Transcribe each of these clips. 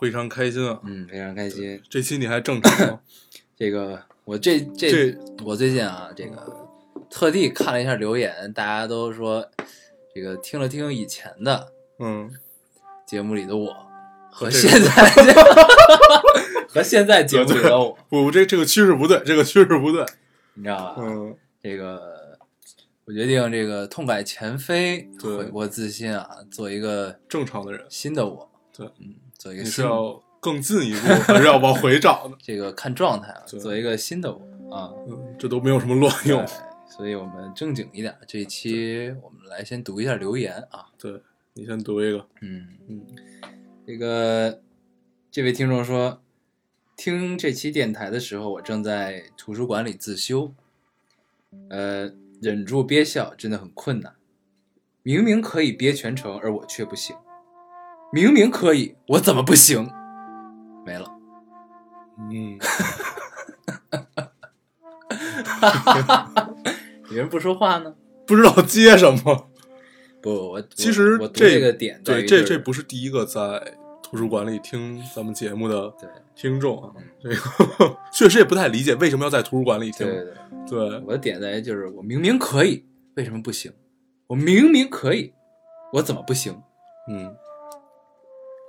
非常开心啊！嗯，非常开心。这期你还正常吗？这个我这这这我最近啊，这个特地看了一下留言，大家都说这个听了听以前的嗯，节目里的我和这个现在 和现在节目里的我，不，这这个趋势不对，这个趋势不对。你知道吧？嗯，这个我决定这个痛改前非，对悔过自新啊，做一个正常的人，新的我。对，嗯，做一个你是要更进一步，还是要往回找呢？这个看状态啊，对做一个新的我啊。嗯，这都没有什么卵用。，所以我们正经一点，这一期我们来先读一下留言啊。对你先读一个。嗯，嗯，这个这位听众说，听这期电台的时候，我正在图书馆里自修，呃，忍住憋笑真的很困难。明明可以憋全程，而我却不行。明明可以，我怎么不行？没了。嗯，哈哈哈有人不说话呢？不知道接什么。不，我其实我这这个点在对，这这不是第一个在图书馆里听咱们节目的对听众啊嗯。这个 确实也不太理解为什么要在图书馆里听对。对对。对，我的点在于就是我明明可以，为什么不行？我明明可以，我怎么不行？嗯，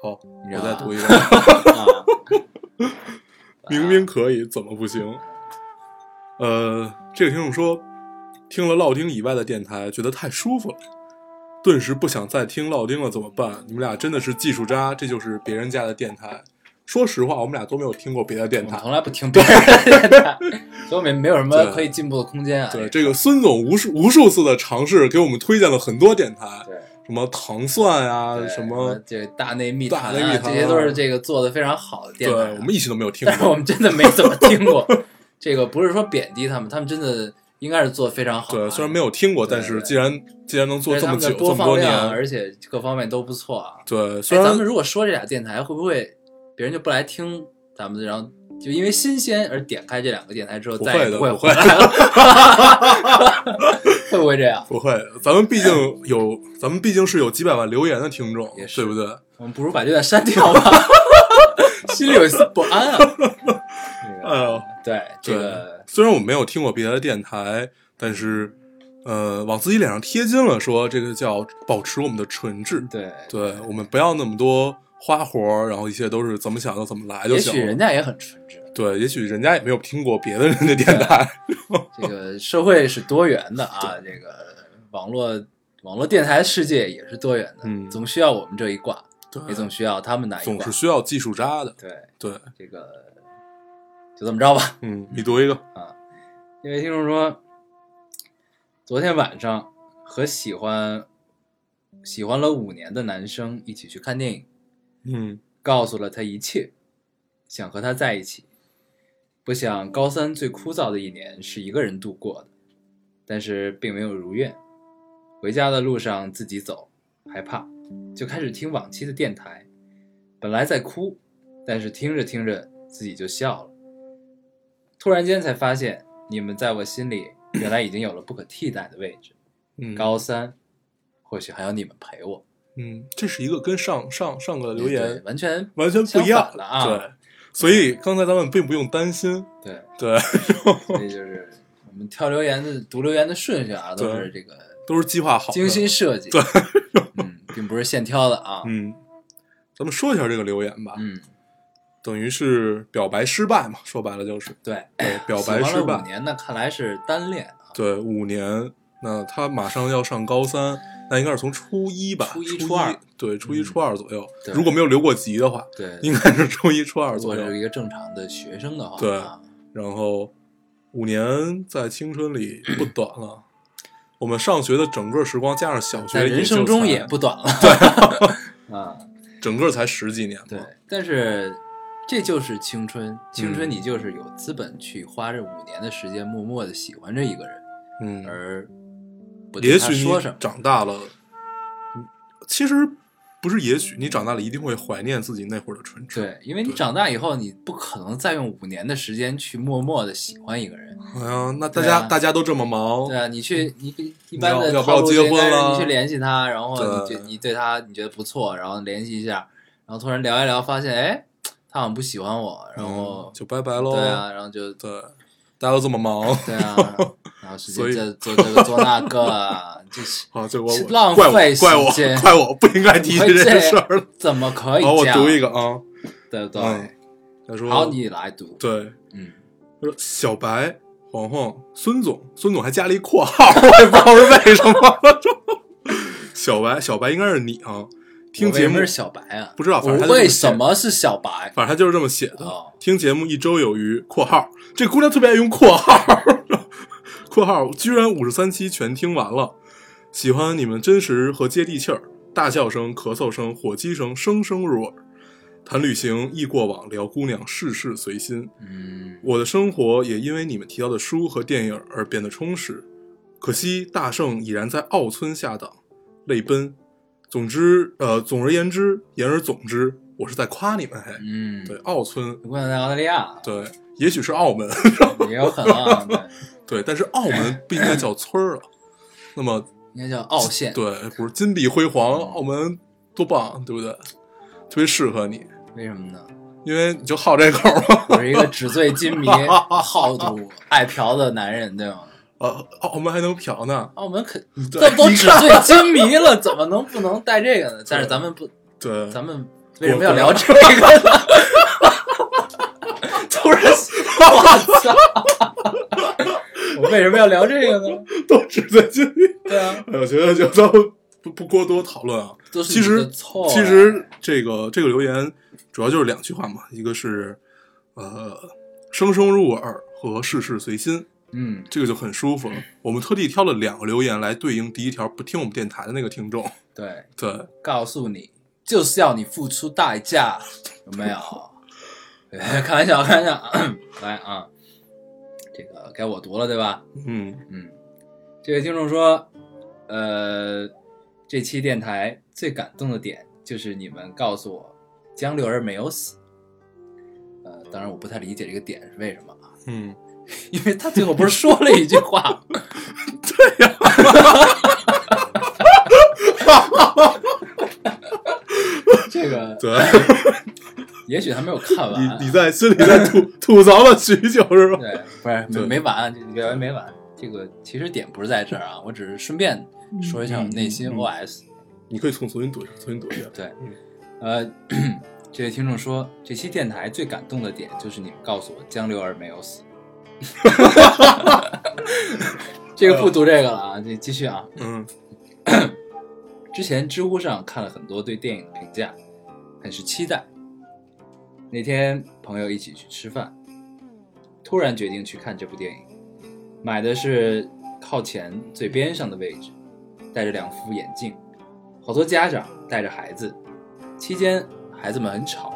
好，我再读一个。啊，明明可以，怎么不行？呃，这个听众说，听了烙丁以外的电台，觉得太舒服了，顿时不想再听烙丁了，怎么办？你们俩真的是技术渣，这就是别人家的电台。说实话，我们俩都没有听过别的电台。从来不听别人的电台，所以我们没有什么可以进步的空间啊。对，这个孙总无数无数次的尝试，给我们推荐了很多电台，对什么糖蒜啊、什么，这大内密谈啊，大内密谈啊这些都是这个做的非常好的电台啊。我们一起都没有听但是我。们真的没怎么听过。这个不是说贬低他们，他们真的应该是做的非常好啊。对，虽然没有听过，但是既然既然能做这么久，这么多年，而且各方面都不错啊。对，哎，虽然咱们如果说这俩电台，会不会别人就不来听咱们的，然后就因为新鲜而点开这两个电台之后，不再也不会不会回来了？会不会这样？不会，咱们毕竟有，咱们毕竟是有几百万留言的听众也，对不对？我们不如把这段删掉吧，心里有一丝不安啊。这个哎呦，对这个，虽然我没有听过别的电台，但是，呃，往自己脸上贴金了，说这个叫保持我们的纯质。对，对我们不要那么多花活，然后一切都是怎么想就怎么来就也行了。许人家也很纯真。对，也许人家也没有听过别的人的电台。这个社会是多元的啊，这个网络网络电台世界也是多元的，嗯总需要我们这一挂，对，也总需要他们那一挂总是。需要技术渣的。对，对，这个就这么着吧。嗯，你读一个啊。因为听众说，昨天晚上和喜欢喜欢了五年的男生一起去看电影，嗯告诉了他一切，想和他在一起，不想高三最枯燥的一年是一个人度过的，但是并没有如愿。回家的路上自己走，害怕，就开始听往期的电台。本来在哭，但是听着听着自己就笑了。突然间才发现，你们在我心里原来已经有了不可替代的位置。嗯，高三，或许还有你们陪我。嗯，这是一个跟上上上个留言完全完全不一样的啊对，所以刚才咱们并不用担心。对。对，所以就是我们挑留言的读留言的顺序啊，都是这个都是计划好的。精心设计，对，嗯，并不是现挑的啊，嗯，咱们说一下这个留言吧，嗯，等于是表白失败嘛，说白了就是对，对表白失败五。年呢，看来是单恋啊，对，五年，那他马上要上高三，那应该是从初一吧，初一初初二对，初一初二左右。如果没有留过级的话，对，应该是初一初二左右。果是一个正常的学生的话，对啊然后五年在青春里不短了，我们上学的整个时光加上小学，人生中也不短了，对，啊，整个才十几年。对，但是这就是青春，青春嗯你就是有资本去花这五年的时间，默默的喜欢着一个人，嗯，而不也许你。长大了，嗯其实不是也许你长大了一定会怀念自己那会儿的纯真。对，因为你长大以后，你不可能再用五年的时间去默默的喜欢一个人。哎呀，那大家、啊大家都这么忙，对啊，你去你一般的不要结婚了你去联系他，然后你你对他你觉得不错，然后联系一下，然后突然聊一聊，发现哎，他好像不喜欢我，然后嗯、就拜拜喽。对啊，然后就对，大家都这么忙，对啊，然后使所以做这个做那个啊，就是好，这我怪我费怪我怪我不应该提起这件事儿了。怎么可以好，我？读一个啊，对不对？嗯他说，好，你来读。对，嗯，他说小白、黄黄、孙总，孙总还加了一括号，我也不知道是为什么。小白，小白应该是你啊，听节目是小白啊？不知道，反正他为什么是小白？反正他就是这么写的。哦听节目一周有余（括号）这姑娘特别爱用括号，括号居然五十三期全听完了，喜欢你们真实和接地气儿，大笑声、咳嗽声、火鸡声声声入耳。谈旅行，忆过往，聊姑娘，事事随心。嗯，我的生活也因为你们提到的书和电影而变得充实。可惜大圣已然在奥村下档，泪奔。总之，呃，总而言之，言而总之，我是在夸你们。嘿，嗯，对，奥村，我想在澳大利亚，对，也许是澳门，也有可能啊，对，对，但是澳门不应该叫村儿啊。那么，应该叫澳县。对，不是金碧辉煌，澳门多棒，对不对？特别适合你，为什么呢？因为你就好这口嘛。我是一个纸醉金迷、好赌、爱嫖的男人，对吗？呃，澳门还能嫖呢，澳门肯对这都纸醉金迷了，怎么能不能带这个呢？但是咱们不，对，咱们为什么要聊这个呢？突然，我操！我为什么要聊这个呢？都纸醉金迷。对啊，哎，我觉得就咱们不不过多讨论啊。其实其实这个这个留言主要就是两句话嘛，一个是呃声声入耳和事事随心，嗯，这个就很舒服了。我们特地挑了两个留言来对应第一条不听我们电台的那个听众。对，对，告诉你，就是要你付出代价，有没有？哎开玩笑，开玩笑。来啊，这个该我读了，对吧？嗯嗯，这位听众说，呃，这期电台最感动的点就是你们告诉我江流儿没有死。呃，当然我不太理解这个点是为什么啊，嗯，因为他最后不是说了一句话，对呀 这个对，也许他没有看完。你你在心里在吐 吐槽了许久是吧？对，不是对没没完，这表演没完。这个其实点不是在这儿啊，我只是顺便说一下我内心嗯嗯 OS。你可以重重新读重新读一下。对嗯，呃，这位听众说，这期电台最感动的点就是你们告诉我江流儿没有死。这个不读这个了啊，这继续啊。嗯 之前知乎上看了很多对电影的评价，很是期待。那天朋友一起去吃饭，突然决定去看这部电影，买的是靠前最边上的位置，戴着两副眼镜，好多家长带着孩子，期间孩子们很吵，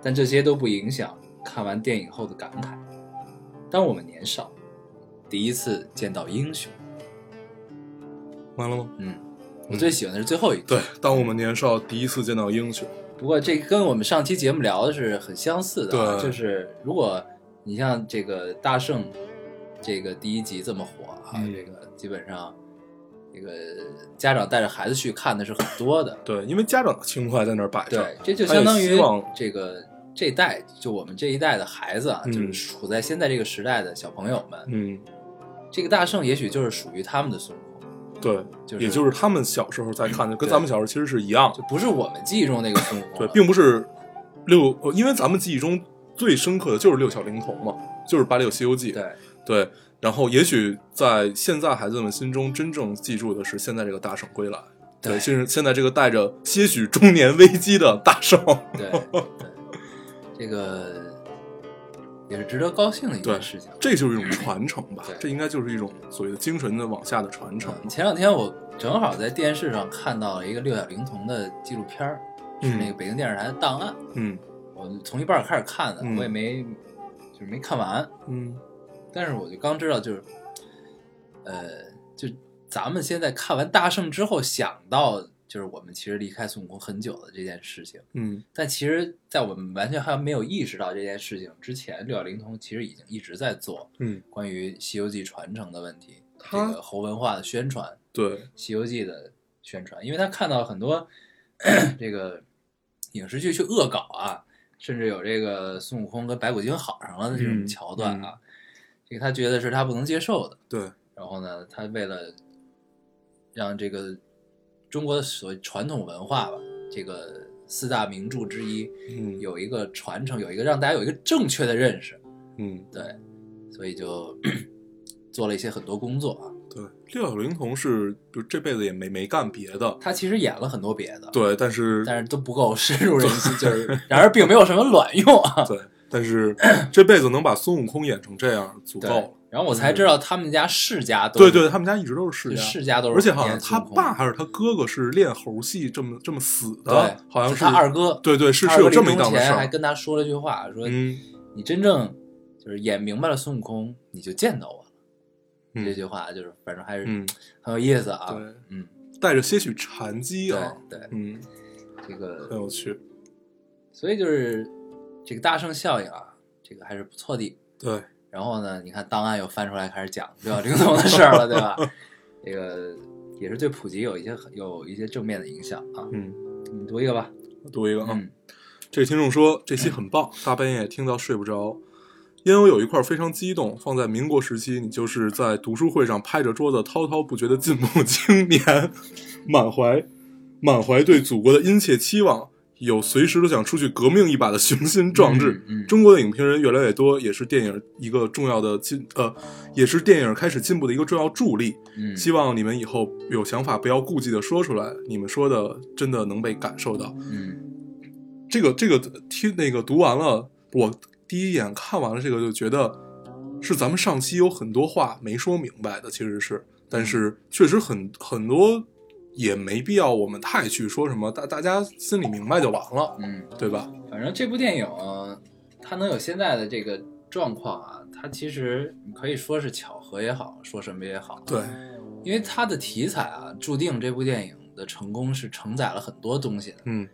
但这些都不影响看完电影后的感慨。当我们年少，第一次见到英雄，完了吗？嗯，我最喜欢的是最后一句。对，当我们年少第一次见到英雄，不过这跟我们上期节目聊的是很相似的、啊，对就是如果你像这个大圣这个第一集这么火啊，嗯这个基本上这个家长带着孩子去看的是很多的。对，因为家长的情怀在那儿摆着。对，这就相当于这个这一代，就我们这一代的孩子啊，嗯就是处在现在这个时代的小朋友们，嗯，这个大圣也许就是属于他们的孙悟空，对，就是也就是他们小时候在看的，跟咱们小时候其实是一样的就。不是我们记忆中那个孙悟空对，并不是六，呃因为咱们记忆中最深刻的就是六小龄童嘛，就是《八六西游记》。对对，然后也许在现在孩子们心中，真正记住的是现在这个大圣归来。对就是现在这个带着些许中年危机的大圣。对对，这个也是值得高兴的一件事情。这就是一种传承吧对，这应该就是一种所谓的精神的往下的传承。嗯前两天我正好在电视上看到了一个六小龄童的纪录片儿，是嗯那个北京电视台的档案。嗯我我从一半开始看的，嗯我也没就是没看完，嗯但是我就刚知道，就是呃，就咱们现在看完大圣之后想到，就是我们其实离开孙悟空很久的这件事情。嗯。但其实，在我们完全还没有意识到这件事情之前，六小龄童其实已经一直在做嗯，关于《西游记》传承的问题，这个猴文化的宣传，《对，西游记》的宣传，因为他看到很多 这个影视剧去恶搞啊，甚至有这个孙悟空跟白骨精好上了的这种嗯桥段啊，这个他觉得是他不能接受的。对，然后呢，他为了让这个中国的所谓传统文化吧，这个四大名著之一嗯有一个传承，有一个让大家有一个正确的认识，嗯对，所以就 做了一些很多工作啊。对，六小龄童是就这辈子也没没干别的，他其实演了很多别的，对，但是但是都不够深入人心，就是然而并没有什么卵用啊。对，但是这辈子能把孙悟空演成这样足够了。，然后我才知道他们家世家都对对，他们家一直都是世家，世家都是而且好像他爸还是他哥哥是练猴戏这么这么死的，，好像是他二哥，对对是是有这么一临终前还档子事儿。跟他说了句话，说嗯你真正就是演明白了孙悟空，你就见到我了。嗯这句话就是反正还是嗯，很有意思啊。对嗯，带着些许禅机对啊，对，嗯，这个很有趣。所以就是这个大圣效应啊，这个还是不错的。对，然后呢，你看档案又翻出来开始讲六小龄童的事儿了，对吧？这个也是对普及有一些有一些正面的影响啊。嗯，你读一个吧。我读一个啊。嗯这个听众说这期很棒，大半夜听到睡不着。烟友有一块非常激动，放在民国时期，你就是在读书会上拍着桌子滔滔不绝的进步青年，满怀满怀对祖国的殷切期望，有随时都想出去革命一把的雄心壮志。嗯嗯中国的影评人越来越多，也是电影一个重要的进呃，也是电影开始进步的一个重要助力。嗯，希望你们以后有想法不要顾忌的说出来，你们说的真的能被感受到。嗯这个这个听那个读完了，我第一眼看完了这个就觉得是咱们上期有很多话没说明白的，其实是，但是确实很很多也没必要我们太去说什么，大大家心里明白就完了，嗯，对吧？反正这部电影它能有现在的这个状况啊，它其实你可以说是巧合也好，说什么也好，对，因为它的题材啊，注定这部电影的成功是承载了很多东西的。嗯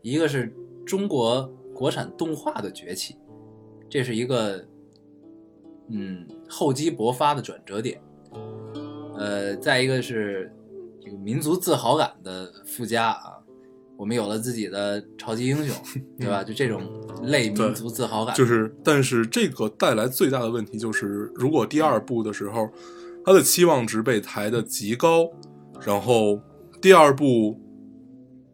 一个是中国国产动画的崛起，这是一个嗯厚积薄发的转折点。呃，再一个是这个民族自豪感的附加啊，我们有了自己的超级英雄，对吧？就这种类民族自豪感，就是，但是这个带来最大的问题就是，如果第二部的时候，他的期望值被抬得极高，然后第二部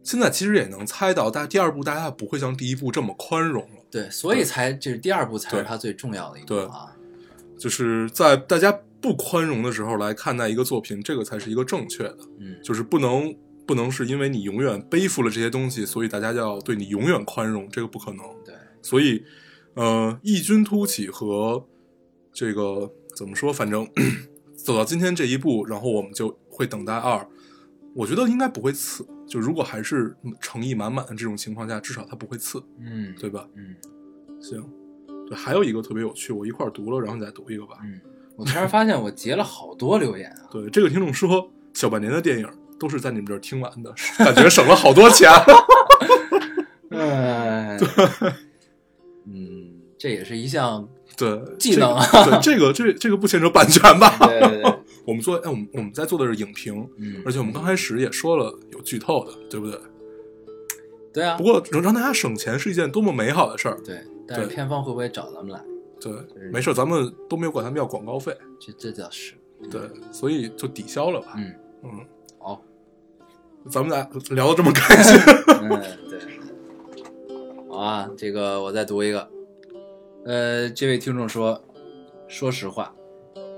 现在其实也能猜到，但第二部大家不会像第一部这么宽容了。对，所以才这是第二部才是对它最重要的一对步啊。就是在大家不宽容的时候来看待一个作品，这个才是一个正确的，嗯，就是不能不能是因为你永远背负了这些东西，所以大家就要对你永远宽容，这个不可能。对，所以，呃，异军突起和这个怎么说，反正 走到今天这一步，然后我们就会等待二。我觉得应该不会次，就如果还是诚意满满的这种情况下，至少它不会次，嗯，对吧？嗯行，对，还有一个特别有趣，我一块儿读了，然后你再读一个吧。嗯，我突然发现我截了好多留言啊。对，这个听众说，小半年的电影都是在你们这儿听完的，感觉省了好多钱。哎，嗯，这也是一项对，技能啊这个对，这个这这个不牵扯版权吧？对对对，我们做，哎，我们我们在做的是影评，嗯，而且我们刚开始也说了有剧透的，对不对？对啊不，过能让大家省钱是一件多么美好的事儿。对，但是对片方会不会找咱们来？对是，没事，咱们都没有管他们要广告费，这这倒是，对，所以就抵消了吧。嗯，嗯，好，咱们俩聊的这么开心，嗯，对，好啊，这个我再读一个，呃，这位听众说，说实话，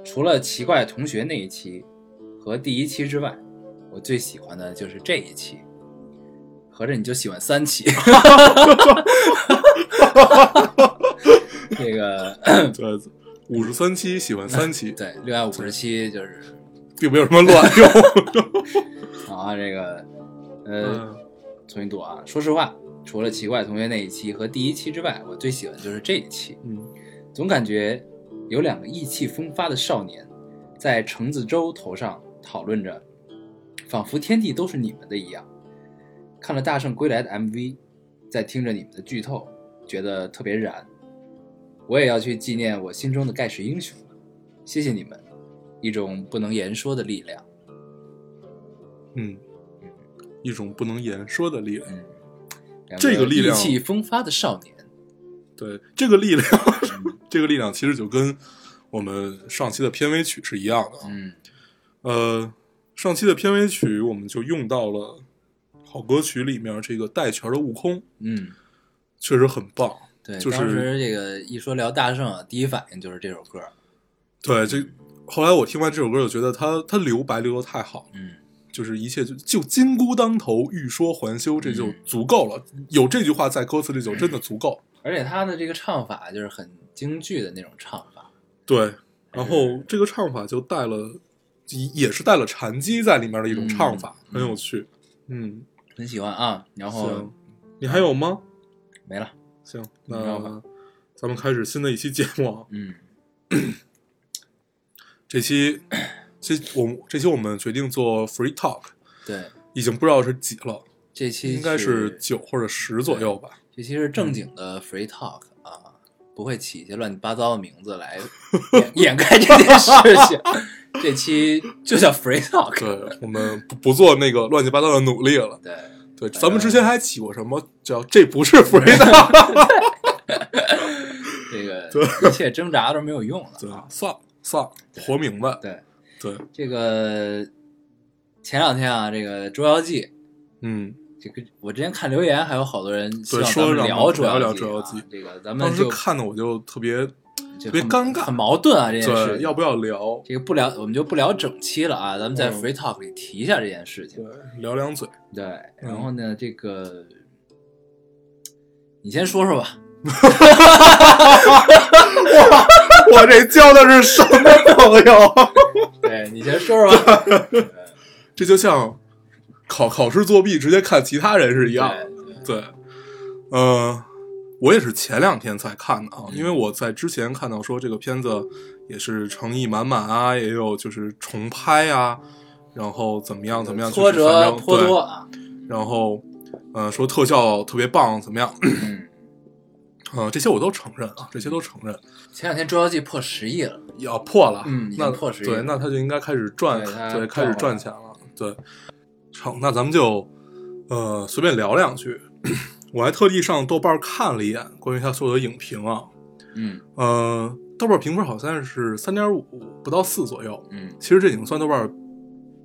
除了奇怪同学那一期和第一期之外，我最喜欢的就是这一期。合着你就喜欢三期？这个 对，五十三期喜欢三期，对，六百五十期就是并没有什么卵用。好啊，这个呃，嗯重新读啊。说实话，除了奇怪同学那一期和第一期之外，我最喜欢就是这一期。嗯总感觉有两个意气风发的少年，在橙子洲头上讨论着，仿佛天地都是你们的一样。看了《大圣归来》的 MV，在听着你们的剧透，觉得特别燃。我也要去纪念我心中的盖世英雄了，谢谢你们，一种不能言说的力量。嗯，一种不能言说的力量。嗯，这个力量意气风发的少年，对，这个力量，这个力量其实就跟我们上期的片尾曲是一样的。嗯呃，上期的片尾曲我们就用到了好歌曲里面这个带拳的悟空，嗯，确实很棒。对，就是当时这个一说聊大圣啊，第一反应就是这首歌。对，这后来我听完这首歌，就觉得他他留白留的太好了，嗯就是一切就就金箍当头，欲说还休，这就嗯足够了。有这句话在歌词里就真的足够。而且他的这个唱法就是很京剧的那种唱法。对，然后这个唱法就带了，也也是带了禅机在里面的一种唱法，嗯很有趣。嗯，很喜欢啊，然后行，你还有吗？没了，行，那咱们开始新的一期节目啊。嗯 这期，这我们这期我们决定做 free talk，对，已经不知道是几了，这期应该是是九或者十左右吧。这期是正经的 free talk 啊，不会起一些乱七八糟的名字来掩 掩盖这件事情。这期就叫 free talk。对，我们不不做那个乱七八糟的努力了。对，对，咱们之前还起过什么叫这不是 free talk？这个一切挣扎都是没有用了对啊，。算了算了，活明白。对，对，这个前两天啊，这个《捉妖记》，嗯，这个我之前看留言，还有好多人希对望咱们说聊捉妖聊捉妖记啊这个咱们当时看的我就特别特别尴尬很矛盾啊，这件事要不要聊？这个不聊，我们就不聊整期了啊，咱们在嗯 free talk 里提一下这件事情。对，聊两嘴。对，嗯然后呢，这个你先说说吧。我这交的是什么朋友？对你先说说吧。这就像考考试作弊直接看其他人是一样的。对，嗯，呃，我也是前两天才看的啊，嗯因为我在之前看到说这个片子也是诚意满满啊，也有就是重拍啊，然后怎么样怎么样，挫折颇多啊。然后呃说特效特别棒，怎么样？嗯，呃，这些我都承认啊，这些都承认。前两天《捉妖记》破十亿了。要破了，嗯那破10亿对，那他就应该开始赚，对对，开始赚钱了，对。成，那咱们就呃随便聊两句。我还特地上豆瓣看了一眼关于他所有的影评啊，嗯。呃，豆瓣评分好像是三点五不到四左右，嗯。其实这已经算豆瓣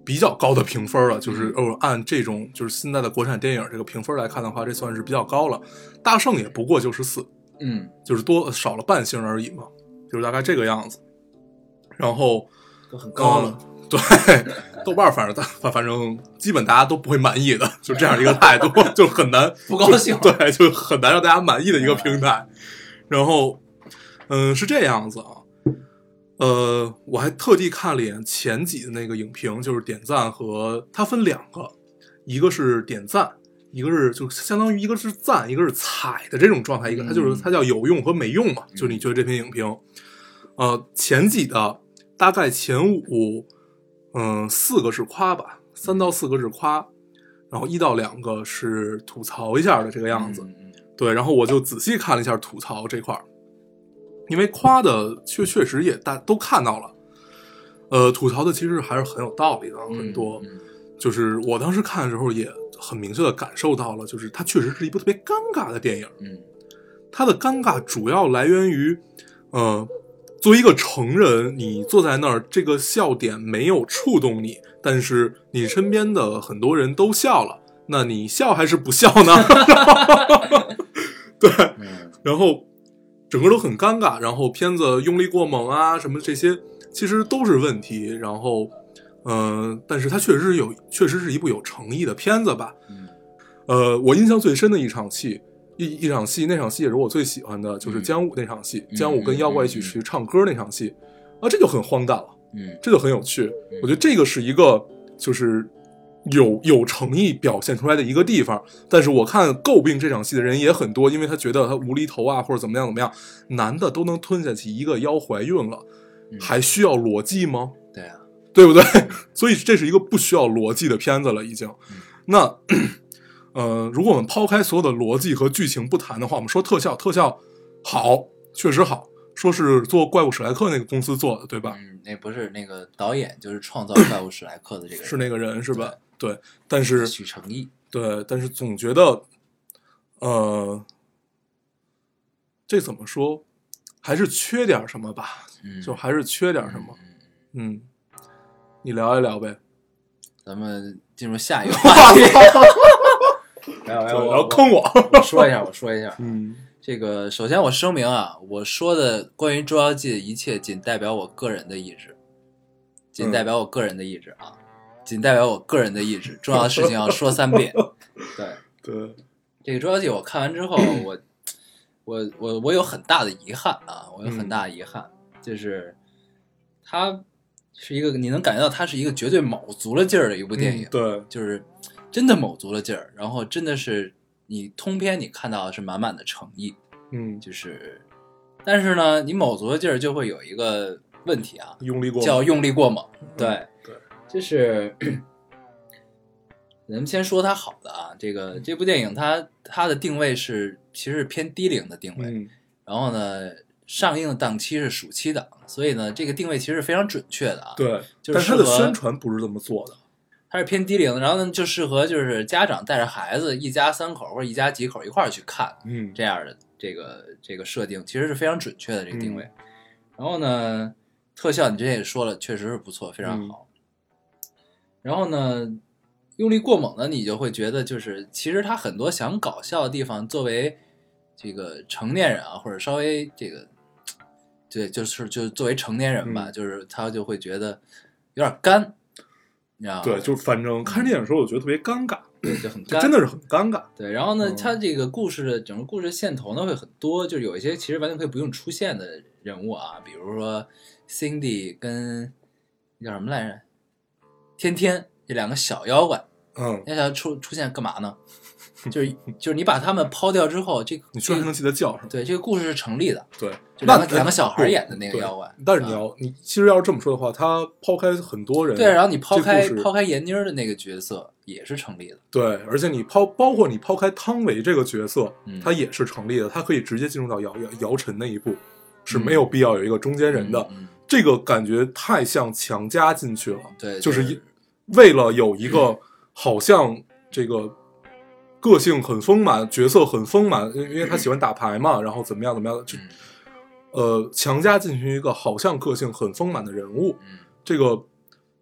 比较高的评分了，就是嗯。呃按这种就是现在的国产电影这个评分来看的话，这算是比较高了。大圣也不过就是四，嗯，就是多少了半星而已嘛，就是大概这个样子。然后都很高了。嗯对，豆瓣反正反反正基本大家都不会满意的，就这样一个态度，就很难不高兴对，就很难让大家满意的一个平台。然后，嗯，是这样子啊，呃，我还特地看了一眼前几的那个影评，就是点赞和它分两个，一个是点赞，一个是就相当于一个是赞，一个是踩的这种状态，一个它就是它叫有用和没用嘛，就是你觉得这篇影评，呃，前几的大概前五，嗯，四个是夸吧，三到四个是夸，然后一到两个是吐槽一下的这个样子。嗯嗯对，然后我就仔细看了一下吐槽这块儿，因为夸的确确实也大都看到了，呃，吐槽的其实还是很有道理的，嗯很多。嗯就是我当时看的时候也很明确的感受到了，就是它确实是一部特别尴尬的电影。嗯它的尴尬主要来源于，呃，作为一个成人，你坐在那儿，这个笑点没有触动你，但是你身边的很多人都笑了，那你笑还是不笑呢？对，嗯然后整个都很尴尬，然后片子用力过猛啊，什么这些其实都是问题。然后，嗯、但是它确实是有，确实是一部有诚意的片子吧。嗯呃，我印象最深的一场戏，一一场戏，那场戏也是我最喜欢的，就是嗯姜武那场戏，嗯姜武跟妖怪一起去唱歌那场戏，啊，这就很荒诞了，嗯这就很有趣。我觉得这个是一个，就是有有诚意表现出来的一个地方。但是我看诟病这场戏的人也很多，因为他觉得他无厘头啊，或者怎么样怎么样，男的都能吞下去一个妖怀孕了，嗯还需要逻辑吗？对啊，对不对？所以这是一个不需要逻辑的片子了，已经。那，呃，如果我们抛开所有的逻辑和剧情不谈的话，我们说特效，特效好，确实好，说是做怪物史莱克那个公司做的，对吧？嗯，那不是那个导演，就是创造 怪物史莱克的这个人是那个人是吧？对，但是许成义。对，但是总觉得，呃，这怎么说，还是缺点什么吧？嗯，就还是缺点什么。嗯，你聊一聊呗。咱们进入下一个话题。没有没有，然后坑我。我说一下，我说一下，嗯这个首先我声明啊，我说的关于《捉妖记》的一切仅代表我个人的意志，仅代表我个人的意志啊，仅代表我个人的意志。重要的事情要说三遍。对，对，这个《捉妖记》我看完之后，我我我我有很大的遗憾啊，我有很大的遗憾，就是它是一个你能感觉到它是一个绝对卯足了劲儿的一部电影，嗯对，就是真的卯足了劲儿，然后真的是你通篇你看到的是满满的诚意，嗯，就是，但是呢，你卯足了劲儿就会有一个问题啊，用力过猛叫用力过猛。对，嗯对，就是咱们先说它好的啊，这个这部电影它它的定位是其实是偏低龄的定位，嗯然后呢，上映的档期是暑期档，所以呢，这个定位其实是非常准确的啊。，对，就是但它的宣传不是这么做的。它是偏低龄，然后呢就适合就是家长带着孩子一家三口或者一家几口一块儿去看嗯这样的这个这个设定，其实是非常准确的这个定位。嗯然后呢，特效你之前也说了，确实是不错，非常好。然后呢，用力过猛呢，你就会觉得就是其实他很多想搞笑的地方，作为这个成年人啊，或者稍微这个，对，就是就作为成年人吧，嗯就是他就会觉得有点干，你知道吗？对，就是反正看电影的时候，我觉得特别尴尬，对，就很尴，就真的是很尴尬。对，然后呢，嗯它这个故事的整个故事线头呢会很多，就有一些其实完全可以不用出现的人物啊，比如说 Cindy 跟那叫什么来着，天天这两个小妖怪，嗯，那小出出现干嘛呢？就是就是你把他们抛掉之后，这个你居然还能记得叫什么？对这个故事是成立的，对，就两个那两个小孩演的那个对妖怪但是你要，你其实要是这么说的话，他抛开很多人，对，然后你抛开抛开闫妮儿的那个角色也是成立的，对，而且你抛包括你抛开汤唯这个角色，嗯他也是成立的，他可以直接进入到姚姚姚晨那一步，是没有必要有一个中间人的。这个感觉太像强加进去了，对，就是一为了有一个 好像这个个性很丰满、角色很丰满，因因为他喜欢打牌嘛，然后怎么样怎么样的，就嗯呃强加进去一个好像个性很丰满的人物，嗯这个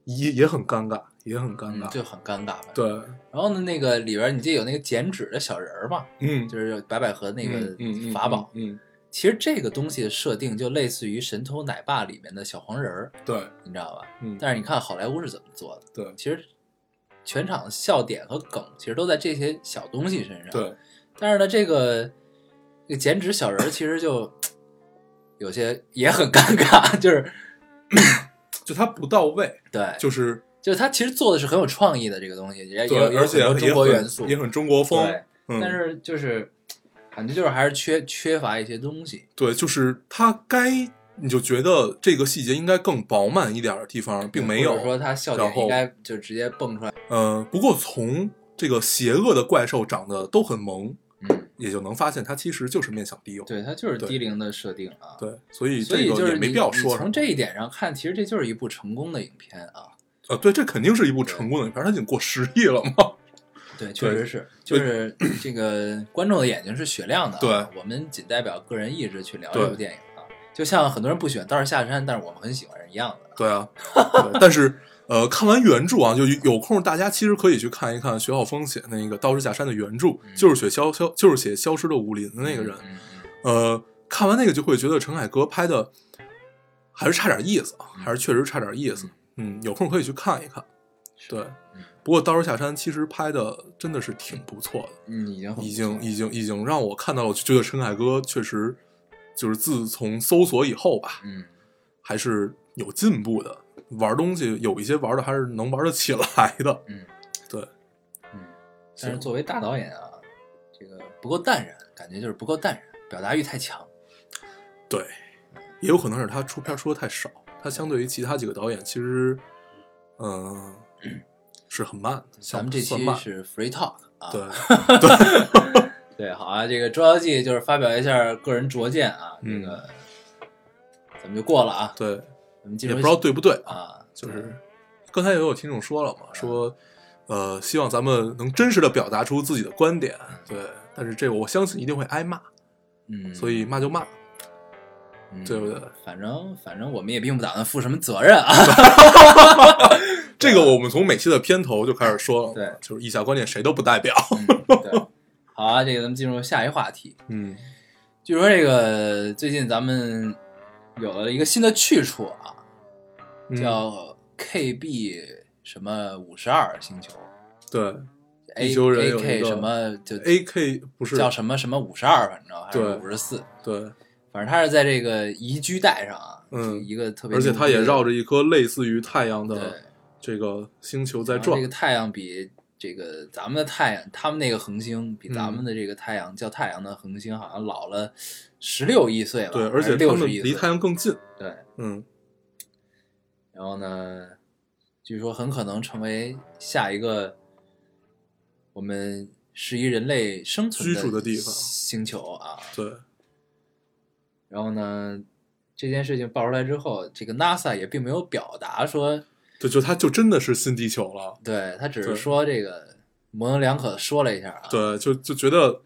也也很尴尬，也很尴尬。嗯就很尴尬吧。对，然后呢，那个里边你记得有那个剪纸的小人儿嘛，嗯，就是白百合那个嗯嗯嗯法宝。嗯，其实这个东西的设定就类似于《神偷奶爸》里面的小黄人儿，对，你知道吧？嗯，但是你看好莱坞是怎么做的？对其实全场的笑点和梗其实都在这些小东西身上。对，但是呢，这个这个剪纸小人儿其实就有些也很尴尬，就是就他不到位，对，就是就是他其实做的是很有创意的这个东西，也也而且很多中国也很元素，也很中国风。对。嗯，但是就是感觉就是还是缺缺乏一些东西。对，就是他该你就觉得这个细节应该更饱满一点的地方，并没有或者。说他笑点应该就直接蹦出来。呃，不过从这个邪恶的怪兽长得都很萌，嗯，也就能发现它其实就是面向低幼。对，它就是低龄的设定啊。，对，所以这个也没必要说。从这一点上看，其实这就是一部成功的影片啊。呃，对，这肯定是一部成功的影片，它已经过十亿了嘛。对，确实是，就是 这个观众的眼睛是雪亮的、啊。对，我们仅代表个人意志去聊这部电影啊。就像很多人不喜欢《道士下山》，但是我们很喜欢是一样的。对啊，对但是呃，看完原著啊，就有空大家其实可以去看一看徐浩峰写那个《道士下山》的原著，就是写消消，就是写《消失的武林》的那个人。嗯嗯嗯呃，看完那个就会觉得陈凯歌拍的还是差点意思，啊，还是确实差点意思。嗯，有空可以去看一看。对嗯，不过《道士下山》其实拍的真的是挺不错的，嗯，已经已经已经已经让我看到了，我就觉得陈凯歌确实就是自从搜索以后吧，嗯还是有进步的。玩东西有一些玩的还是能玩得起来的。嗯，对，嗯但是作为大导演啊，这个不够淡然，感觉就是不够淡然，表达欲太强。对，也有可能是他出片出的太少，他相对于其他几个导演，其实，嗯、是很慢的。咱们这期是 free talk 啊，对对，好啊，这个《捉妖记》就是发表一下个人拙见啊，这嗯。个咱们就过了啊，对，咱们也不知道对不对，啊，就是刚才也有听众说了嘛，说呃，希望咱们能真实的表达出自己的观点，对，但是这个我相信一定会挨骂，嗯，所以骂就骂，嗯对不对？反正反正我们也并不打算负什么责任啊，这个我们从每期的片头就开始说了，对就是以下观点谁都不代表，嗯对，好啊，这个咱们进入下一话题，嗯。据说这个最近咱们有了一个新的去处啊，嗯。叫 KB 什么五十二星球。对，A 地球人 A 有一 K 个什么就，A K 不是叫什么什么五十二，反正还是对五十四，对，反正它是在这个宜居带上啊，嗯一个特别而且它也绕着着一颗类似于太阳对的这个星球在转然后这个，太阳比这个咱们的太阳，他们那个恒星比咱嗯。们的这个太阳、叫太阳的恒星好像老了十六亿岁了，对，而且他们六十亿，离太阳更近，对，嗯。然后呢，据说很可能成为下一个我们适宜人类生存居住的地方星球啊。对，然后呢，这件事情爆出来之后，这个 NASA 也并没有表达说，对，就他就真的是新地球了。对他只是说这个模棱两可的说了一下啊。，对，就就觉得，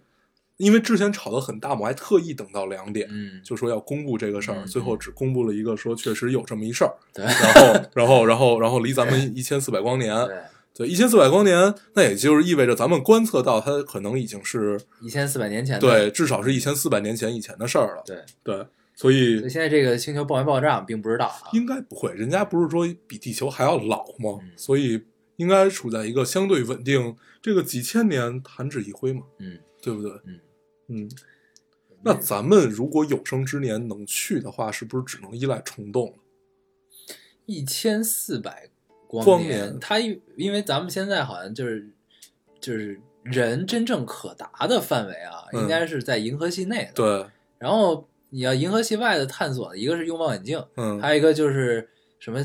因为之前吵得很大嘛，我还特意等到两点，嗯，就说要公布这个事儿，嗯最后只公布了一个说确实有这么一事儿，对。然后，然后，然后，然后离咱们一千四百光年，对，对，一千四百光年，那也就是意味着咱们观测到它可能已经是一千四百年前对，至少是一千四百年前以前的事儿了，对，对，所所以以现在这个星球爆没爆炸，并不知道啊。应该不会，人家不是说比地球还要老吗？嗯所以应该处在一个相对稳定，这个几千年弹指一挥嘛，嗯对不对？嗯嗯，那咱们如果有生之年能去的话，是不是只能依赖虫洞了？一千四百光光年它因因为咱们现在好像就是就是人真正可达的范围啊，嗯应该是在银河系内的。。对，然后你要银河系外的探索，一个是用望远镜，嗯，还有一个就是什么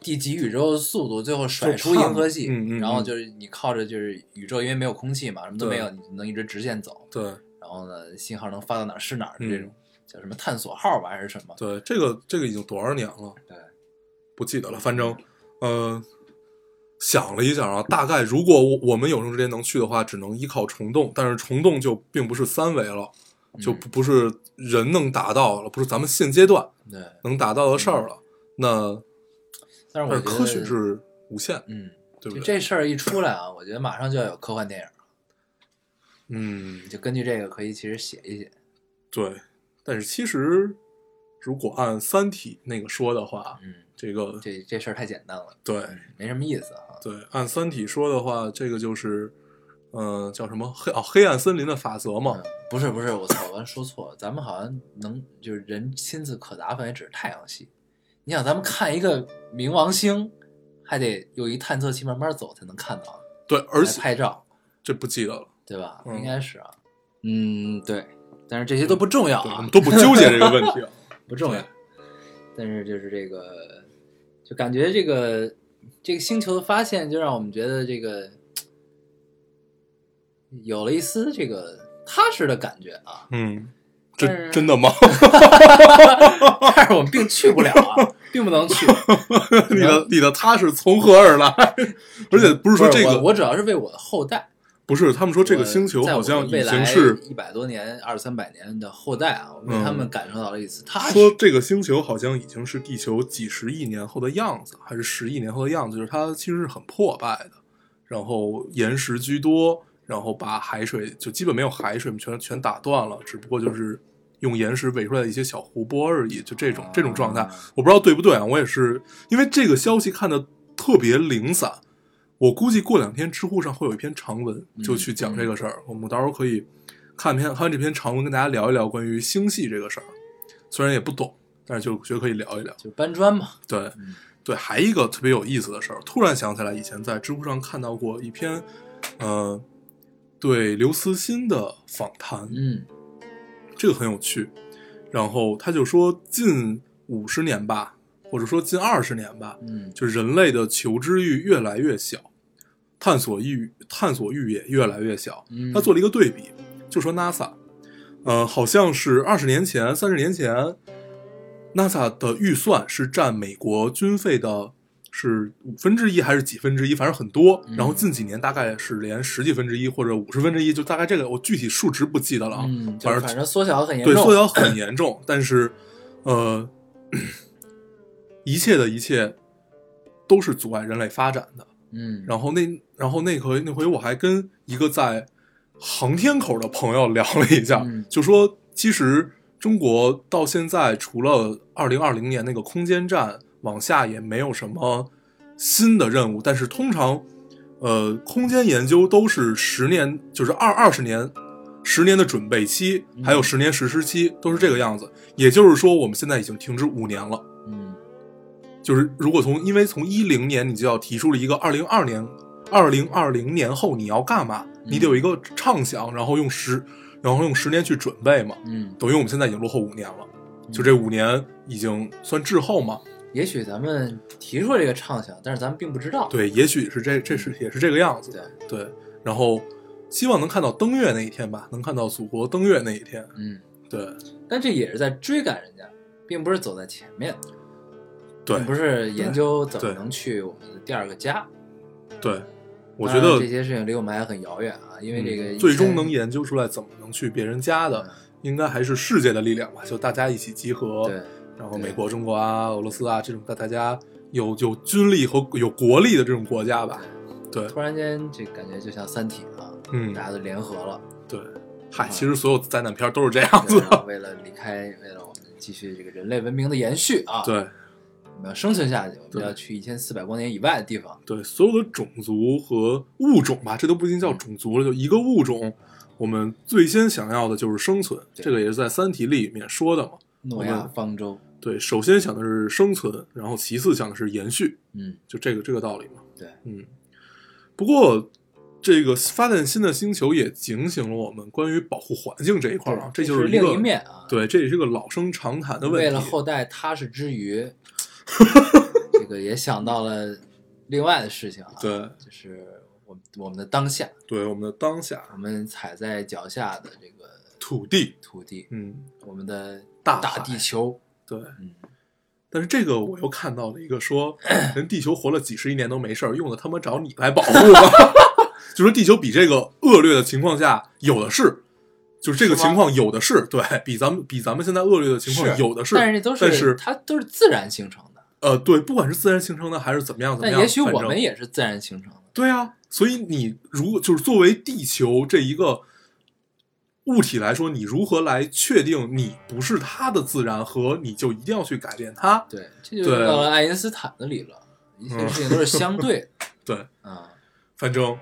第几宇宙的速度，最后甩出银河系，嗯嗯嗯然后就是你靠着就是宇宙，因为没有空气嘛，什么都没有，你能一直直线走。对然后呢，信号能发到哪儿是哪儿的嗯这种，叫什么探索号吧，还是什么？对，这个这个已经多少年了？对，不记得了，反正，呃，想了一下啊，大概如果我我们有生之年能去的话，只能依靠虫洞，但是虫洞就并不是三维了，就嗯不不是人能达到了，不是咱们现阶段对，能达到的事儿了。那但是我觉得科学是无限，嗯，就对不对？这事儿一出来啊，我觉得马上就要有科幻电影了，嗯，就根据这个可以其实写一写。对。但是其实，如果按《三体》那个说的话，嗯，这个这这事儿太简单了，对嗯没什么意思啊。对，按《三体》说的话，这个就是，呃，叫什么黑哦黑暗森林的法则吗嗯。不是不是，我操，我刚说错了，咱们好像能就是人亲自可达范围只是太阳系。你想，咱们看一个冥王星，还得有一探测器慢慢走才能看到，对，而且拍照，这不记得了。对吧？嗯应该是啊。嗯，对。但是这些都不重要啊们，都不纠结这个问题啊。不重要。但是就是这个，就感觉这个这个星球的发现，就让我们觉得这个有了一丝这个踏实的感觉啊。嗯，真真的吗？但是我们并去不了啊，并不能去。你的你的踏实从何而来？而且不是说这个，我，我主要是为我的后代。不是他们说这个星球好像已经是一百多年、二三百年的后代啊，我为嗯他们感受到了一次踏实。说这个星球好像已经是地球几十亿年后的样子，还是十亿年后的样子，就是它其实是很破败的，然后岩石居多，然后把海水就基本没有海水全全打断了，只不过就是用岩石围出来的一些小湖泊而已，就这种这种状态，我不知道对不对啊？我也是因为这个消息看的特别零散，我估计过两天知乎上会有一篇长文，就去讲这个事儿。我们到时候可以看篇看完这篇长文，跟大家聊一聊关于星系这个事儿。虽然也不懂，但是就觉得可以聊一聊。就搬砖嘛。对，嗯对，还一个特别有意思的事儿，突然想起来，以前在知乎上看到过一篇，呃，对刘慈欣的访谈，嗯这个很有趣。然后他就说，近五十年吧，或者说近二十年吧，嗯就人类的求知欲越来越小，探索欲探索欲也越来越小。嗯，他做了一个对比，就说 NASA，呃，好像是二十年前、三十年前，NASA 的预算是占美国军费的是五分之一还是几分之一，反正很多。嗯然后近几年大概是连十几分之一或者五十分之一，就大概这个我具体数值不记得了啊。嗯，反正反正缩小很严重对，缩小很严重，但是，呃，一切的一切都是阻碍人类发展的。嗯，然后那然后那回那回我还跟一个在航天口的朋友聊了一下，嗯就说其实中国到现在除了二零二零年那个空间站往下也没有什么新的任务，但是通常呃空间研究都是十年，就是二二十年。十年的准备期，嗯还有十年实施期，都是这个样子。也就是说，我们现在已经停止五年了。嗯就是如果从因为从一零年你就要提出了一个二零二年，二零二零年后你要干嘛，嗯你得有一个畅想，然后用十，然后用十年去准备嘛。嗯，等于我们现在已经落后五年了，就这五年已经算滞后嘛。也许咱们提出了这个畅想，但是咱们并不知道，对，也许是这这是也是这个样子。对，对，然后希望能看到登月那一天吧，能看到祖国登月那一天。嗯，对但这也是在追赶人家，并不是走在前面，对并不是研究怎么能去我们的第二个家。对，我觉得这些事情离我们还很遥远啊，因为这个嗯最终能研究出来怎么能去别人家的嗯，应该还是世界的力量吧，就大家一起集合。对，然后美国、中国啊、俄罗斯啊这种大大家有有军力和有国力的这种国家吧。对，突然间这感觉就像《三体》啊，嗯大，家都联合了，对。嗨，其实所有灾难片都是这样子。为了离开，为了我们继续这个人类文明的延续啊，对我们要生存下去，我们要去一千四百光年以外的地方。对，所有的种族和物种吧，这都不一定叫种族了，就一个物种，我们最先想要的就是生存。这个也是在《三体》里面说的嘛。诺亚方舟，对，首先想的是生存，然后其次想的是延续，嗯，就这个这个道理嘛。对，嗯，不过这个发现新的星球也警醒了我们关于保护环境这一块儿啊，这就是另一面啊。对，这也是个老生常谈的问题。为了后代踏实之余，这个也想到了另外的事情啊，对就是我们我们的当下，对我们的当下我们踩在脚下的这个土地，土地，嗯，我们的大大地球，对。嗯，但是这个我又看到了一个说，人地球活了几十亿年都没事儿，用的他妈找你来保护吗？就说地球比这个恶劣的情况下有的是，就是这个情况有的是，对比咱们比咱们现在恶劣的情况有的是，但是它都是自然形成的，呃，对，不管是自然形成的还是怎么样怎么样，但也许我们也是自然形成的。对啊，所以你如果就是作为地球这一个物体来说，你如何来确定你不是它的自然和你就一定要去改变它？对，这就到了爱因斯坦的理论，一切事情都是相对的。对，啊，反正，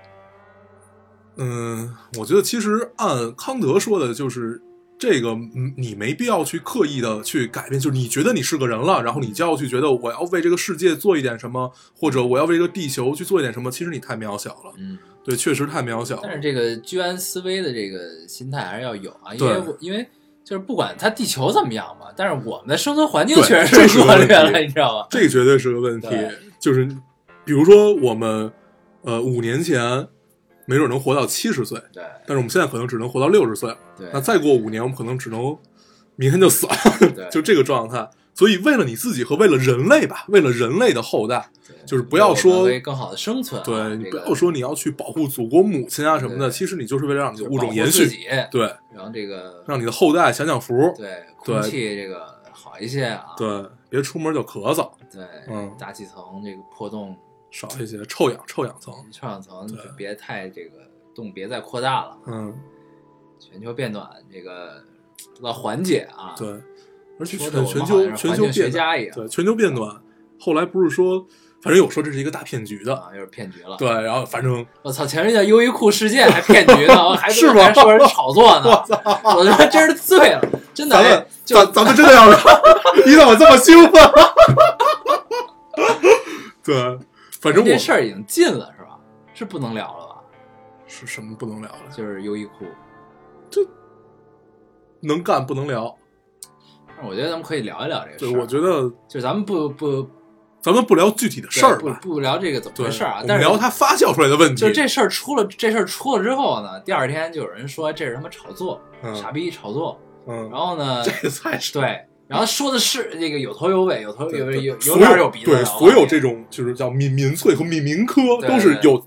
嗯，我觉得其实按康德说的，就是这个，嗯你没必要去刻意的去改变，就是你觉得你是个人了，然后你就要去觉得我要为这个世界做一点什么，或者我要为这个地球去做一点什么，其实你太渺小了。嗯，对，确实太渺小了。但是这个居安思危的这个心态还是要有啊，因为我因为就是不管它地球怎么样嘛，但是我们的生存环境确实是恶劣了，你知道吧？这绝对是个问题。就是比如说我们，呃，五年前没准能活到七十岁，对但是我们现在可能只能活到六十岁了。对，那再过五年，我们可能只能明天就死了，对 就这个状态。所以，为了你自己和为了人类吧，为了人类的后代，对就是不要说为更好的生存啊，对不要说你要去保护祖国母亲啊什么的，其实你就是为了让你的物种延续，对，然后这个让你的后代享享福，对对空气这个好一些啊，对，别出门就咳嗽，对，嗯大气层这个破洞少一些臭氧臭氧层，臭氧层就别太这个洞别再扩大了，嗯，全球变暖这个得到缓解啊，对，而且全球全球变家一样对全球变暖，后来不是说，反正有说这是一个大骗局的，啊，又是骗局了。对，然后反正我操，前面叫优衣库事件还骗局呢，还是说人炒作呢，我觉得真是醉了，真的。咱咱咱们真的要，你怎么这么兴奋？对，反正我这事儿已经禁了是吧？是不能聊了吧？是什么不能聊了？就是优衣库。这能干不能聊。我觉得咱们可以聊一聊这个事对，儿。我觉得就是咱们不不咱们不聊具体的事儿吧，不不聊这个怎么回事儿啊，但是聊它发酵出来的问题。就这事儿出了，这事儿出了之后呢，第二天就有人说这是他妈炒作，嗯。傻逼炒作。嗯，然后呢，这才是。对，然后说的是这个有头有尾，有头有尾有有脸有鼻子，对，所有这种就是叫民民粹和民民科都是有。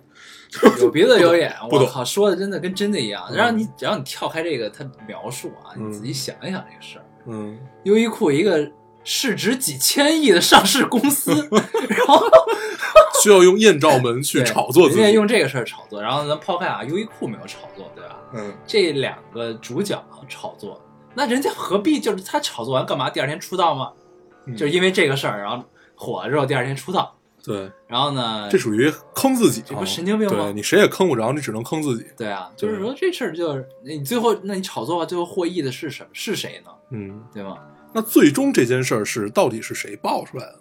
有鼻子有眼，我靠，说的真的跟真的一样。嗯。然后你只要你跳开这个他描述啊，嗯。你自己想一想这个事儿。嗯。优衣库一个市值几千亿的上市公司，然后 需要用艳照门去炒作自己。人家用这个事儿炒作。然后咱抛开啊，优衣库没有炒作，对吧？嗯，这两个主角炒作，那人家何必就是他炒作完干嘛？第二天出道吗？嗯就是因为这个事儿，然后火了之后第二天出道，对，然后呢，这属于坑自己啊，这不神经病吗对你谁也坑不着，你只能坑自己。对啊，就是说这事儿就是你最后，那你炒作完最后获益的是什么是谁呢？嗯，对吗？那最终这件事儿是到底是谁爆出来的？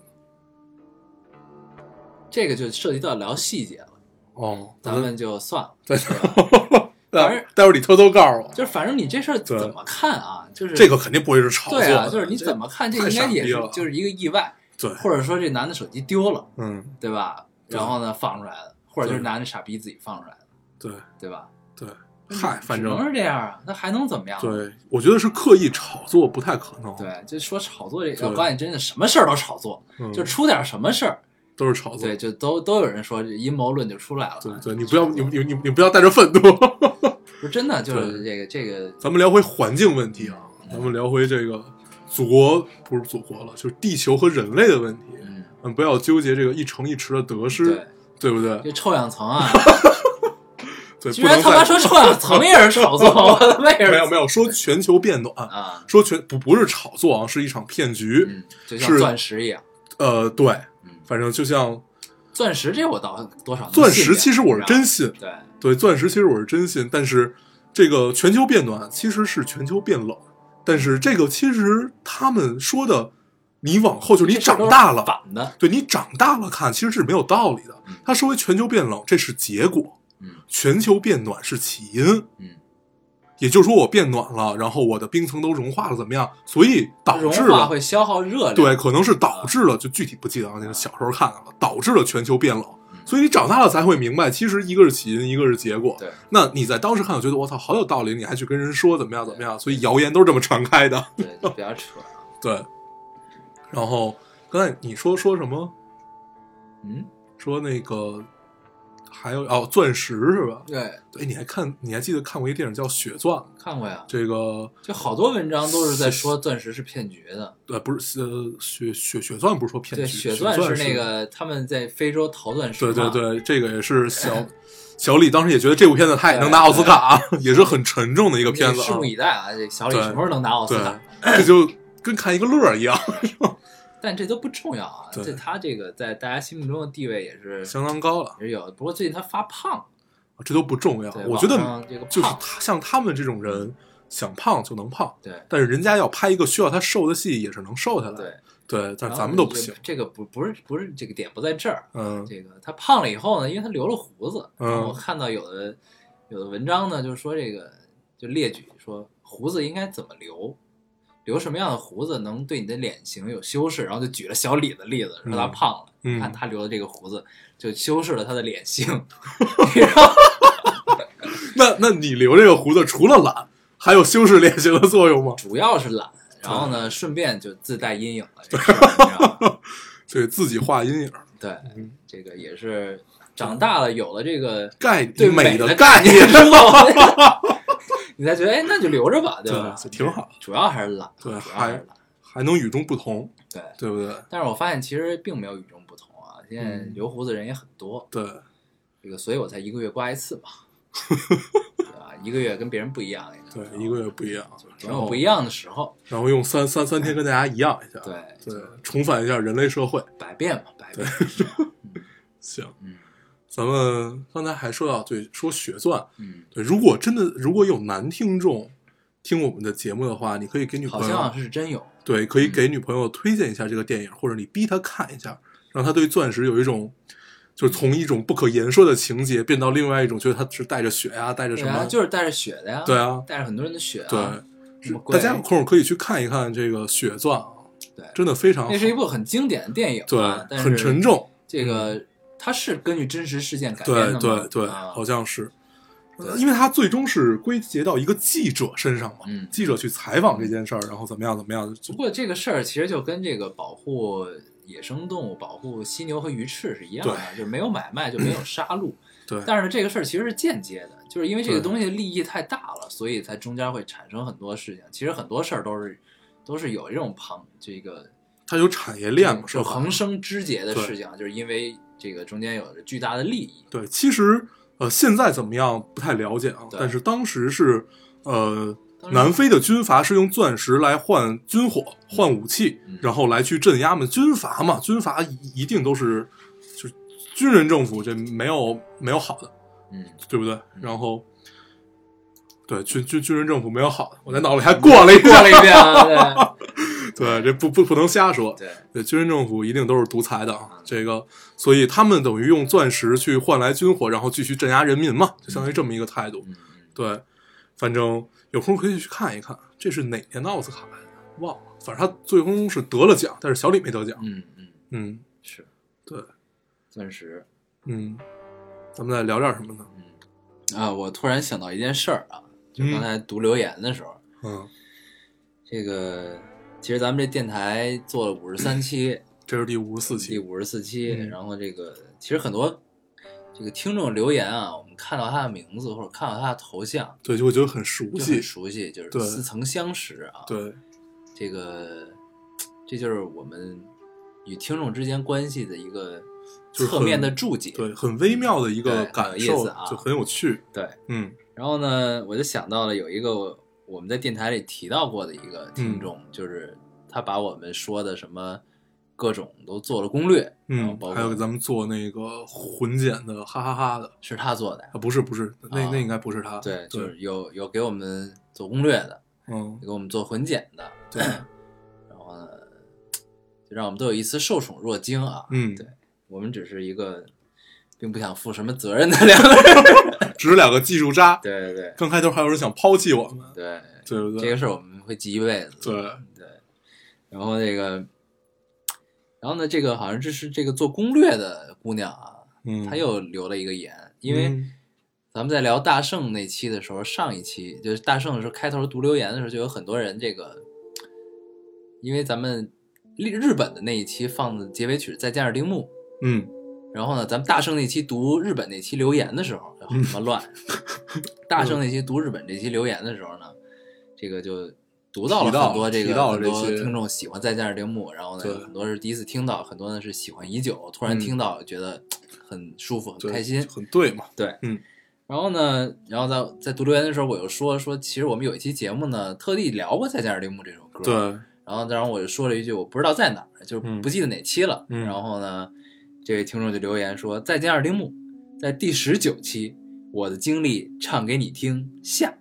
这个就涉及到聊细节了，哦，咱们就算了。反正待会儿你偷偷告诉我，就是反正你这事儿怎么看啊？就是这个肯定不会是炒作的。对啊，就是你怎么看，这应该也是就是一个意外，对，或者说这男的手机丢了，嗯，对吧？然后呢放出来的，或者就是对男的傻逼自己放出来的，对对吧？对，嗨，反正是这样啊，那还能怎么样？对，我觉得是刻意炒作不太可能。，对，就说炒作这我告诉你，真的什么事儿都炒作，嗯，就出点什么事儿，都是炒作。对，就都都有人说阴谋论就出来了。对对，你不要你你你你不要带着愤怒。不是真的，就是这个这个，咱们聊回环境问题啊，咱们聊回这个祖国不是祖国了，就是地球和人类的问题。嗯，嗯，不要纠结这个一城一池的得失，对，对不对？这臭氧层啊，对，居然他妈说 臭氧层也是炒作，我他妈也是没有没有说全球变暖，啊，说全不不是炒作啊，是一场骗局。嗯，就像是钻石一样，呃，对，嗯，反正就像钻石这我倒多少钻石，其实我是真信，对，对，钻石其实我是真信，但是这个全球变暖其实是全球变冷，但是这个其实他们说的，你往后就是你长大了，反的，对你长大了看其实是没有道理的嗯。他说为全球变冷，这是结果，嗯全球变暖是起因。嗯，也就是说，我变暖了，然后我的冰层都融化了，怎么样？所以导致了，化会消耗热量，对，可能是导致了，就具体不记得啊，那个小时候看的了，导致了全球变冷。所以你长大了才会明白，其实一个是起因，一个是结果。对那你在当时看，我觉得我操，好有道理，你还去跟人说怎么样怎么样，所以谣言都是这么传开的。对，就比较扯，对。然后刚才你说说什么？嗯，说那个还有哦，钻石是吧？对，对，你还看你还记得看过一个电影叫《血钻》吗？看过呀，这个就好多文章都是在说钻石是骗局的，对不是呃血血血钻不是说骗对，局，血钻钻是那个他们在非洲淘钻石对对，对，这个也是小小李当时也觉得这部片子他也能拿奥斯卡，也是很沉重的一个片子啊拭目。以待啊！这小李什么时候能拿奥斯对卡？，这就跟看一个乐儿一样，但这都不重要啊，对这他这个在大家心目中的地位也是相当高了，也是有。不过最近他发胖，这都不重要。我觉得就是他像他们这种人，想胖就能胖，对但是人家要拍一个需要他瘦的戏，也是能瘦下来。对，对，但是咱们都不行。这这个不不是不是这个点不在这儿，嗯这个他胖了以后呢，因为他留了胡子，嗯然后我看到有的有的文章呢，就是说这个就列举说胡子应该怎么留，留什么样的胡子能对你的脸型有修饰，然后就举了小李的例子，说他嗯胖了，嗯你看他留的这个胡子就修饰了他的脸型，那那你留这个胡子，除了懒，还有修饰脸型的作用吗？主要是懒，然后呢顺便就自带阴影了，这个事你知道吗？对自己画阴影，对嗯，这个也是长大了有了这个概对美的概念念之后，你才觉得哎，那就留着吧，对吧？对挺好。主要还是懒，对还是懒。还能与众不同，对，对不对？但是我发现其实并没有与众不同啊，现在嗯留胡子人也很多，对，这个所以我才一个月刮一次嘛，对吧？一个月跟别人不一样，对，一个月不一样，总然后有不一样的时候，然后用三三三天跟大家一样一下，对对，重返一下人类社会。百变嘛，百变。行，嗯咱们刚才还说到，对，说血钻，嗯，对，如果真的如果有男听众听我们的节目的话，你可以给女好朋友像是真有，对，可以给女朋友推荐一下这个电影，或者你逼她看一下，让她对钻石有一种就是从一种不可言说的情节变到另外一种，觉得它是带着血呀、带着什对啊，么？就是带着血的呀，对啊带着很多人的血啊，对，什么鬼大家有空可以去看一看这个《血钻》啊，对真的非常好那是一部很经典的电影啊，对但是很沉重，这个它是根据真实事件改编对的吗对对，啊好像是，呃因为它最终是归结到一个记者身上嘛，嗯记者去采访这件事儿，然后怎么样怎么样，不过这个事儿其实就跟这个保护野生动物、保护犀牛和鱼翅是一样的，就是没有买卖就没有杀戮。对但是呢，这个事儿其实是间接的，就是因为这个东西利益太大了，所以才中间会产生很多事情。其实很多事儿都是都是有这种旁这个它有产业链嘛，是吧横生枝节的事情，就是因为这个中间有着巨大的利益。对，其实呃现在怎么样不太了解啊，但是当时是呃南非的军阀是用钻石来换军火、换武器，嗯然后来去镇压嘛。军阀嘛，军阀一一定都是就是军人政府，这没有没有好的，嗯，对不对？然后对军军军人政府没有好的，我在脑里还过了一过了一遍啊，对，这不不不能瞎说。对对，对，军人政府一定都是独裁的啊，这个，所以他们等于用钻石去换来军火，然后继续镇压人民嘛，就相当于这么一个态度。对，反正有空可以去看一看，这是哪年的奥斯卡来的？忘了，反正他最终是得了奖，但是小李没得奖。嗯嗯，嗯，是对，钻石。嗯，咱们再聊点什么呢？啊，我突然想到一件事儿啊，就嗯刚才读留言的时候，嗯，这个其实咱们这电台做了五十三 期，这是第五十四期。第五十四期，嗯然后这个其实很多这个听众留言啊，我们看到他的名字或者看到他的头像，对，就会觉得很熟悉很。熟悉，就是对似曾相识啊。，对，这个这就是我们与听众之间关系的一个就是侧面的注解。对，很微妙的一个感受有意思啊，就很有趣。对嗯然后呢，我就想到了有一个我们在电台里提到过的一个嗯听众，就是他把我们说的什么各种都做了攻略，嗯包，括还有给咱们做那个混剪的哈哈哈的是他做的呀，啊，不是不是，那啊那应该不是他。对，就是，有有给我们做攻略的，嗯给我们做混剪的，对，然后呢，就让我们都有一丝受宠若惊啊。嗯，对我们只是一个并不想负什么责任的两个人。只是两个技术渣。对对对刚开头还有人想抛弃我们，对，对不对？这个事儿我们会记一辈子。对，对，然后那个，然后呢，这个好像这是这个做攻略的姑娘啊，嗯，她又留了一个言，因为嗯咱们在聊大圣那期的时候，上一期就是大圣的时候开头读留言的时候，就有很多人这个，因为咱们日日本的那一期放的结尾曲《再见二丁目》，嗯然后呢，咱们大圣那期读日本那期留言的时候，什么乱？大圣那期读日本这期留言的时候呢，这个就读到了很多这个很多听众喜欢再见二丁目，然后呢，很多是第一次听到，很多呢是喜欢已久，突然嗯听到觉得很舒服、很开心。很对嘛。对，嗯。然后呢，然后在在读留言的时候，我又说说，其实我们有一期节目呢，特地聊过《再见二丁目》这首歌。对，然后，然后我就说了一句，我不知道在哪儿，就不记得哪期了。嗯然后呢，这位听众就留言说：“再见二丁目，在第十九期，我的经历唱给你听下。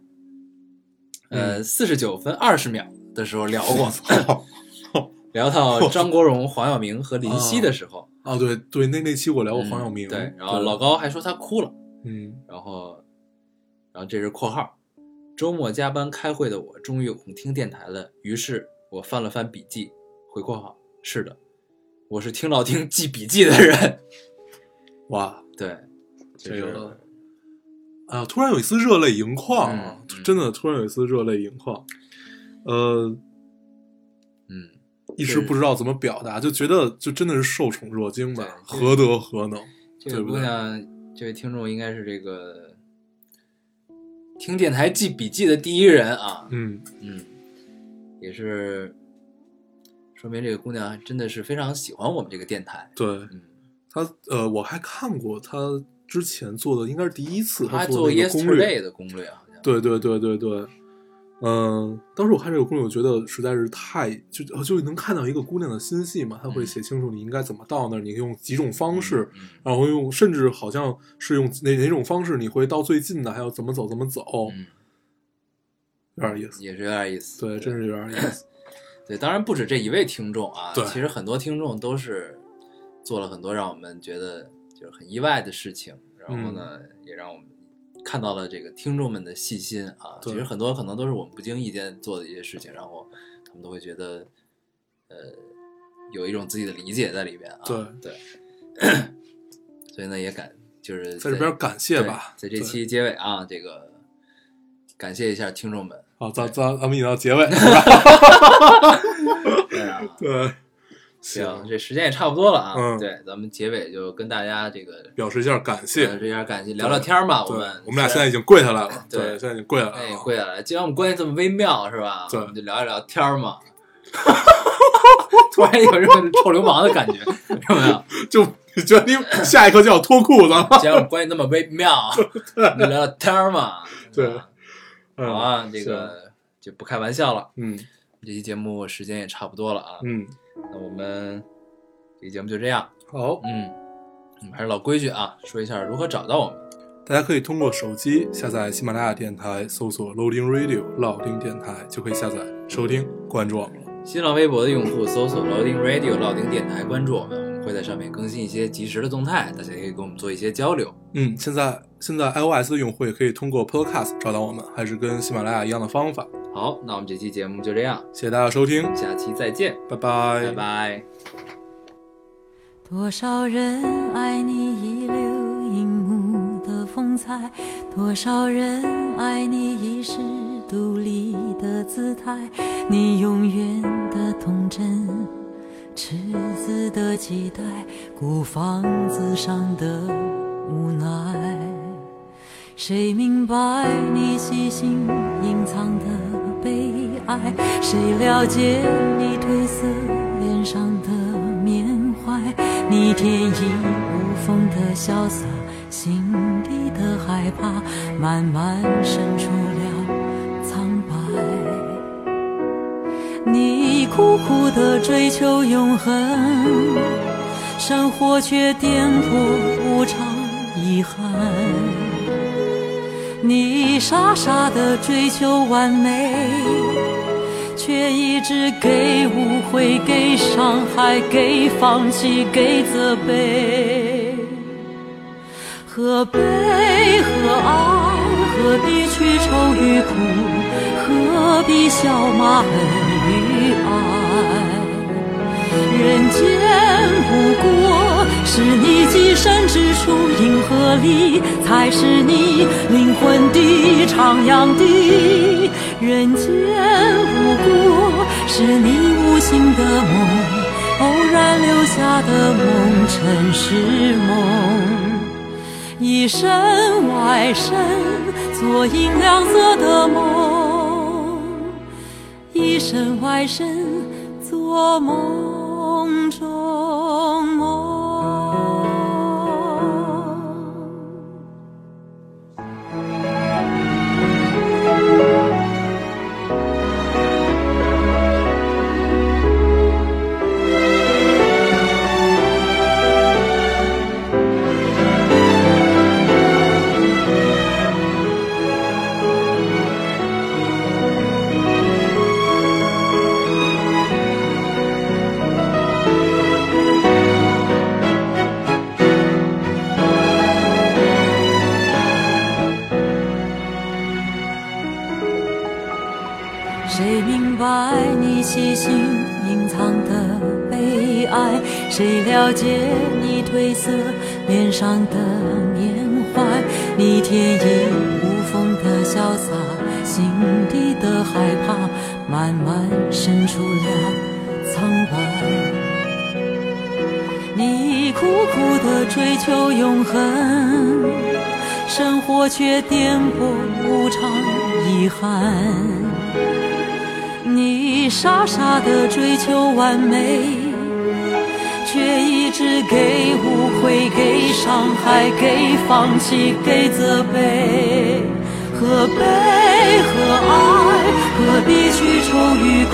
呃，嗯。四十九分二十秒的时候聊过，操 聊到张国荣、黄晓明和林夕的时候，啊，对对，那那期我聊过嗯黄晓明，对，然后老，高还说他哭了。嗯。然后，然后这是括号，周末加班开会的我终于有空听电台了，于是我翻了翻笔记，回括号，是的，我是听到听记笔记的人，哇，对，这个，哎呀，突然有一丝热泪盈眶啊，真的突然有一丝热泪盈眶，呃，嗯，一时不知道怎么表达，就觉得就真的是受宠若惊吧，何德何能？这个对不对？姑娘，这位听众应该是这个听电台记笔记的第一人啊，嗯，嗯，也是说明这个姑娘真的是非常喜欢我们这个电台，对嗯。他，呃，我还看过她之前做的，应该是第一次她做做的那个攻略，Yesterday 的攻略好像，对对对对对，嗯、当时我看这个攻略，我觉得实在是太就就能看到一个姑娘的心细嘛，她会嗯写清楚你应该怎么到那儿，你用几种方式，嗯，然后用甚至好像是用哪哪种方式你会到最近的，还要怎么走怎么走，嗯，有点意思。也是有点意思。对，真是有点意思。对，当然不止这一位听众啊，对其实很多听众都是做了很多让我们觉得就是很意外的事情，然后呢，也让我们看到了这个听众们的细心啊。对其实很多可能都是我们不经意间做的一些事情，然后他们都会觉得，呃，有一种自己的理解在里边啊。对对，所以呢，也感就是在这边感谢吧，在这期结尾啊，这个感谢一下听众们。好，咱咱咱们引到结尾是吧？对啊，对，行，这时间也差不多了啊。嗯对，咱们结尾就跟大家这个表示一下感谢。表示一下感谢，聊聊天嘛。我们我们俩现在已经跪下来了，对现在已经跪下来哎了。跪下来，既然我们关系这么微妙，是吧？对我们就聊一聊天儿嘛。突然有这种臭流氓的感觉，有没有？就你觉得你下一刻就要脱裤子了？既然我们关系那么微妙，聊聊天儿嘛。对好啊，这个就不开玩笑了。嗯这期节目时间也差不多了啊，嗯，那我们这期节目就这样。好，嗯，我们还是老规矩啊，说一下如何找到我们。大家可以通过手机下载喜马拉雅电台，搜索 Loading Radio 老丁电台，就可以下载收听，关注我们了。新浪微博的用户搜索 Loading Radio 老丁电台，关注我们，我们会在上面更新一些及时的动态，大家也可以跟我们做一些交流。嗯，现在现在 iOS 的用户也可以通过 Podcast 找到我们，还是跟喜马拉雅一样的方法。好，那我们这期节目就这样，谢谢大家收听，下期再见，拜拜，拜拜。多少人爱你遗留银幕的风采，多少人爱你遗世独立的姿态，你永远的童真，赤子的期待，孤芳自赏的无奈。谁明白你细心隐藏的悲哀？谁了解你褪色脸上的缅怀？你天衣无缝的潇洒，心底的害怕，慢慢渗出你苦苦的追求永恒，生活却颠簸无常，遗憾。你傻傻的追求完美，却一直给误会、给伤害、给放弃、给责备。何悲何爱？何必去愁与苦？何必笑骂恨与爱？人间不过是你寄身之处，银河里才是你灵魂的徜徉地。人间不过是你无心的梦，偶然留下的梦，尘世梦。一身外身，做银亮色的梦；一身外身，做梦。你苦苦的追求永恒，生活却颠簸无常，遗憾。你傻傻的追求完美，却一直给误会、给伤害、给放弃、给责备。何悲何爱？何必去愁与苦？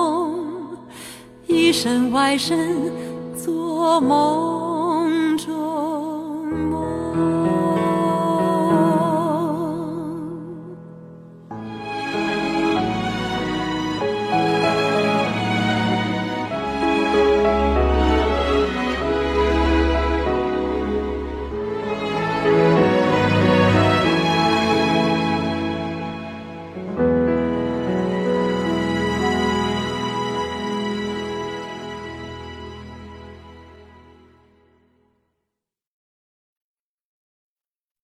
身外身做梦。